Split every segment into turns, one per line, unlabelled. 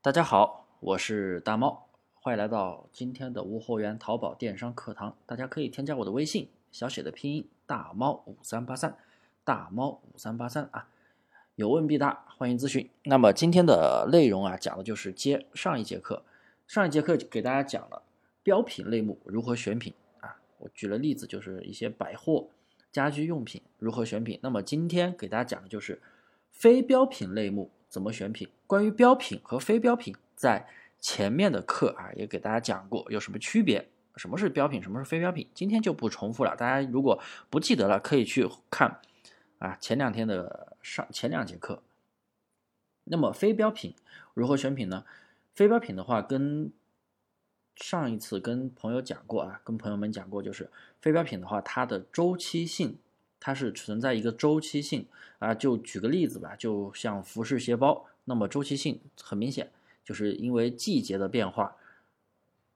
大家好，我是大猫，欢迎来到今天的无货源淘宝电商课堂。大家可以添加我的微信，小写的拼音大猫五三八三，大猫五三八三啊，有问必答，欢迎咨询。那么今天的内容啊，讲的就是接上一节课，上一节课给大家讲了标品类目如何选品啊，我举了例子，就是一些百货、家居用品如何选品。那么今天给大家讲的就是非标品类目。怎么选品？关于标品和非标品，在前面的课啊也给大家讲过有什么区别，什么是标品，什么是非标品。今天就不重复了。大家如果不记得了，可以去看啊前两天的上前两节课。那么非标品如何选品呢？非标品的话，跟上一次跟朋友讲过啊，跟朋友们讲过，就是非标品的话，它的周期性。它是存在一个周期性啊，就举个例子吧，就像服饰鞋包，那么周期性很明显，就是因为季节的变化，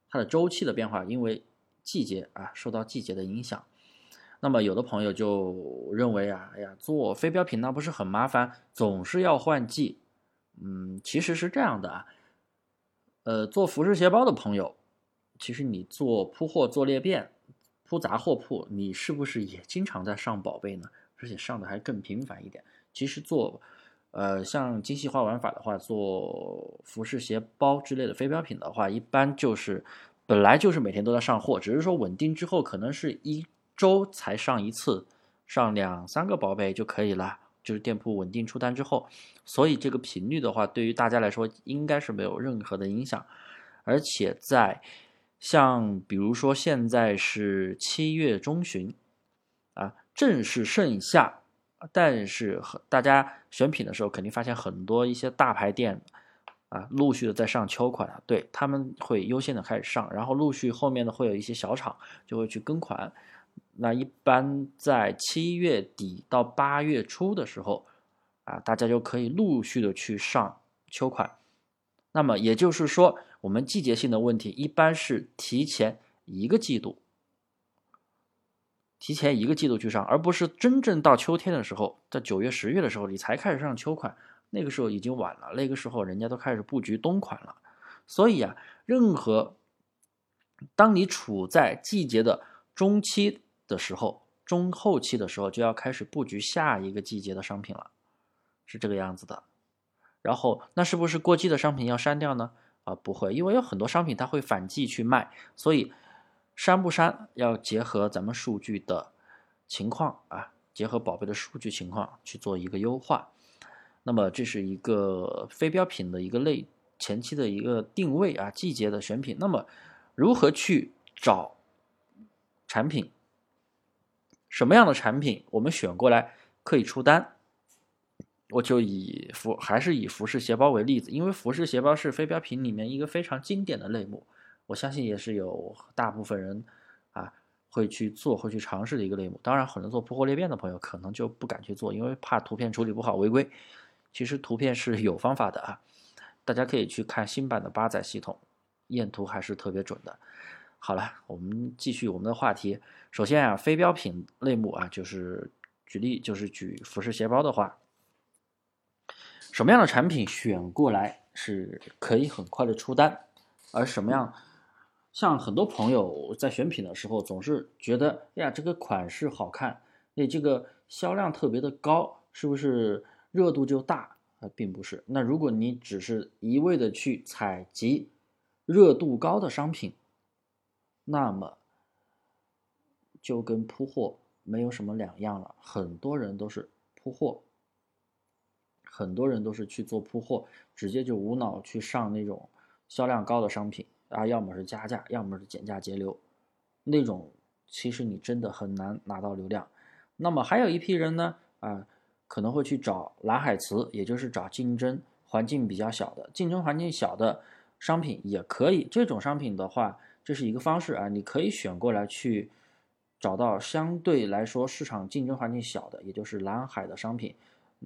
它的周期的变化，因为季节啊受到季节的影响。那么有的朋友就认为啊，哎呀，做非标品那不是很麻烦，总是要换季。嗯，其实是这样的啊，呃，做服饰鞋包的朋友，其实你做铺货做裂变。铺杂货铺，你是不是也经常在上宝贝呢？而且上的还更频繁一点。其实做，呃，像精细化玩法的话，做服饰鞋包之类的非标品的话，一般就是本来就是每天都在上货，只是说稳定之后，可能是一周才上一次，上两三个宝贝就可以了。就是店铺稳定出单之后，所以这个频率的话，对于大家来说应该是没有任何的影响，而且在。像比如说现在是七月中旬，啊，正是盛夏，但是大家选品的时候肯定发现很多一些大牌店，啊，陆续的在上秋款，对他们会优先的开始上，然后陆续后面呢会有一些小厂就会去跟款，那一般在七月底到八月初的时候，啊，大家就可以陆续的去上秋款，那么也就是说。我们季节性的问题一般是提前一个季度，提前一个季度去上，而不是真正到秋天的时候，在九月、十月的时候你才开始上秋款，那个时候已经晚了，那个时候人家都开始布局冬款了。所以啊，任何当你处在季节的中期的时候、中后期的时候，就要开始布局下一个季节的商品了，是这个样子的。然后，那是不是过季的商品要删掉呢？啊，不会，因为有很多商品它会反季去卖，所以删不删要结合咱们数据的情况啊，结合宝贝的数据情况去做一个优化。那么这是一个非标品的一个类前期的一个定位啊，季节的选品。那么如何去找产品？什么样的产品我们选过来可以出单？我就以服还是以服饰鞋包为例子，因为服饰鞋包是非标品里面一个非常经典的类目，我相信也是有大部分人啊会去做、会去尝试的一个类目。当然，很多做铺货裂变的朋友可能就不敢去做，因为怕图片处理不好违规。其实图片是有方法的啊，大家可以去看新版的八载系统，验图还是特别准的。好了，我们继续我们的话题。首先啊，非标品类目啊，就是举例，就是举服饰鞋包的话。什么样的产品选过来是可以很快的出单，而什么样，像很多朋友在选品的时候总是觉得，哎呀，这个款式好看，哎，这个销量特别的高，是不是热度就大？啊，并不是。那如果你只是一味的去采集热度高的商品，那么就跟铺货没有什么两样了。很多人都是铺货。很多人都是去做铺货，直接就无脑去上那种销量高的商品啊，要么是加价，要么是减价节流，那种其实你真的很难拿到流量。那么还有一批人呢，啊，可能会去找蓝海词，也就是找竞争环境比较小的，竞争环境小的商品也可以。这种商品的话，这是一个方式啊，你可以选过来去找到相对来说市场竞争环境小的，也就是蓝海的商品。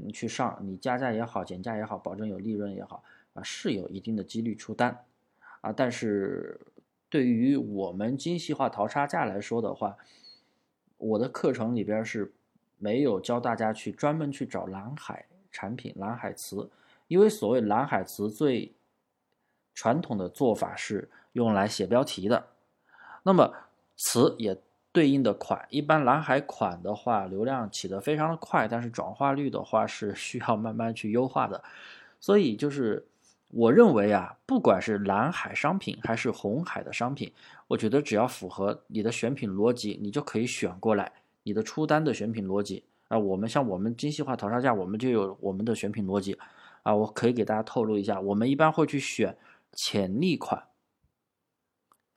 你去上，你加价也好，减价也好，保证有利润也好，啊，是有一定的几率出单，啊，但是对于我们精细化淘差价来说的话，我的课程里边是没有教大家去专门去找蓝海产品、蓝海词，因为所谓蓝海词最传统的做法是用来写标题的，那么词也对应的款，一般蓝海款的话，流量起得非常的快，但是转化率的话是需要慢慢去优化的，所以就是我认为啊，不管是蓝海商品还是红海的商品，我觉得只要符合你的选品逻辑，你就可以选过来你的出单的选品逻辑啊。我们像我们精细化淘沙价，我们就有我们的选品逻辑啊，我可以给大家透露一下，我们一般会去选。潜力款，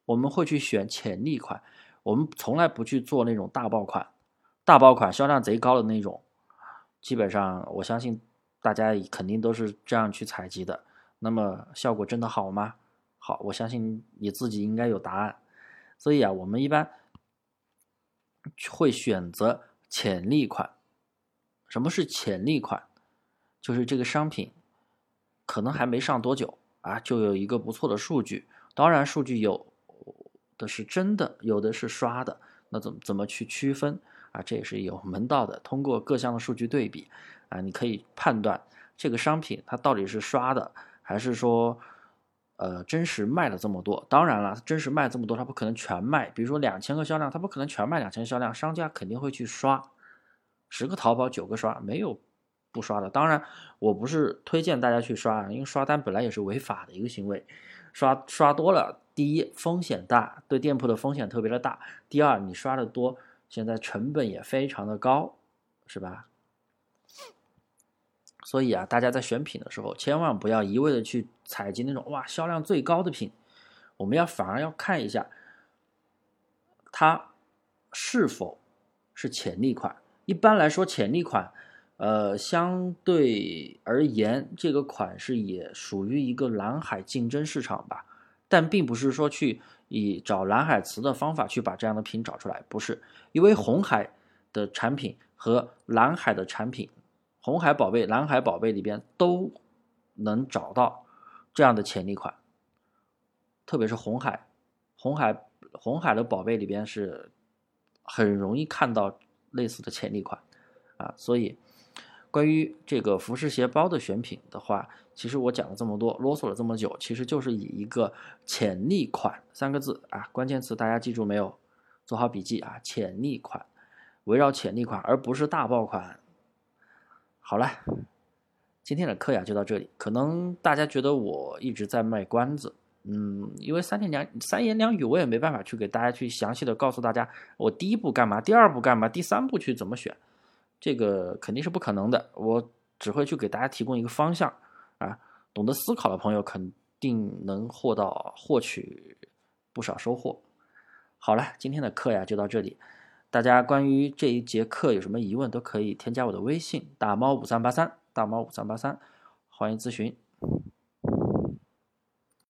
我们会去选潜力款，我们从来不去做那种大爆款，大爆款销量贼高的那种，基本上我相信大家肯定都是这样去采集的。那么效果真的好吗？好，我相信你自己应该有答案。所以啊，我们一般会选择潜力款。什么是潜力款？就是这个商品可能还没上多久。啊，就有一个不错的数据。当然，数据有的是真的，有的是刷的。那怎么怎么去区分啊？这也是有门道的。通过各项的数据对比啊，你可以判断这个商品它到底是刷的，还是说呃真实卖了这么多。当然了，真实卖这么多，它不可能全卖。比如说两千个销量，它不可能全卖两千销量，商家肯定会去刷，十个淘宝九个刷，没有。不刷的，当然我不是推荐大家去刷，因为刷单本来也是违法的一个行为，刷刷多了，第一风险大，对店铺的风险特别的大；第二你刷的多，现在成本也非常的高，是吧？所以啊，大家在选品的时候，千万不要一味的去采集那种哇销量最高的品，我们要反而要看一下它是否是潜力款。一般来说，潜力款。呃，相对而言，这个款式也属于一个蓝海竞争市场吧，但并不是说去以找蓝海词的方法去把这样的品找出来，不是，因为红海的产品和蓝海的产品，红海宝贝、蓝海宝贝里边都能找到这样的潜力款，特别是红海，红海红海的宝贝里边是很容易看到类似的潜力款啊，所以。关于这个服饰鞋包的选品的话，其实我讲了这么多，啰嗦了这么久，其实就是以一个潜力款三个字啊，关键词大家记住没有？做好笔记啊，潜力款，围绕潜力款，而不是大爆款。好了，今天的课呀就到这里。可能大家觉得我一直在卖关子，嗯，因为三言两三言两语，我也没办法去给大家去详细的告诉大家，我第一步干嘛，第二步干嘛，第三步去怎么选。这个肯定是不可能的，我只会去给大家提供一个方向啊，懂得思考的朋友肯定能获到获取不少收获。好了，今天的课呀就到这里，大家关于这一节课有什么疑问都可以添加我的微信大猫五三八三大猫五三八三，欢迎咨询。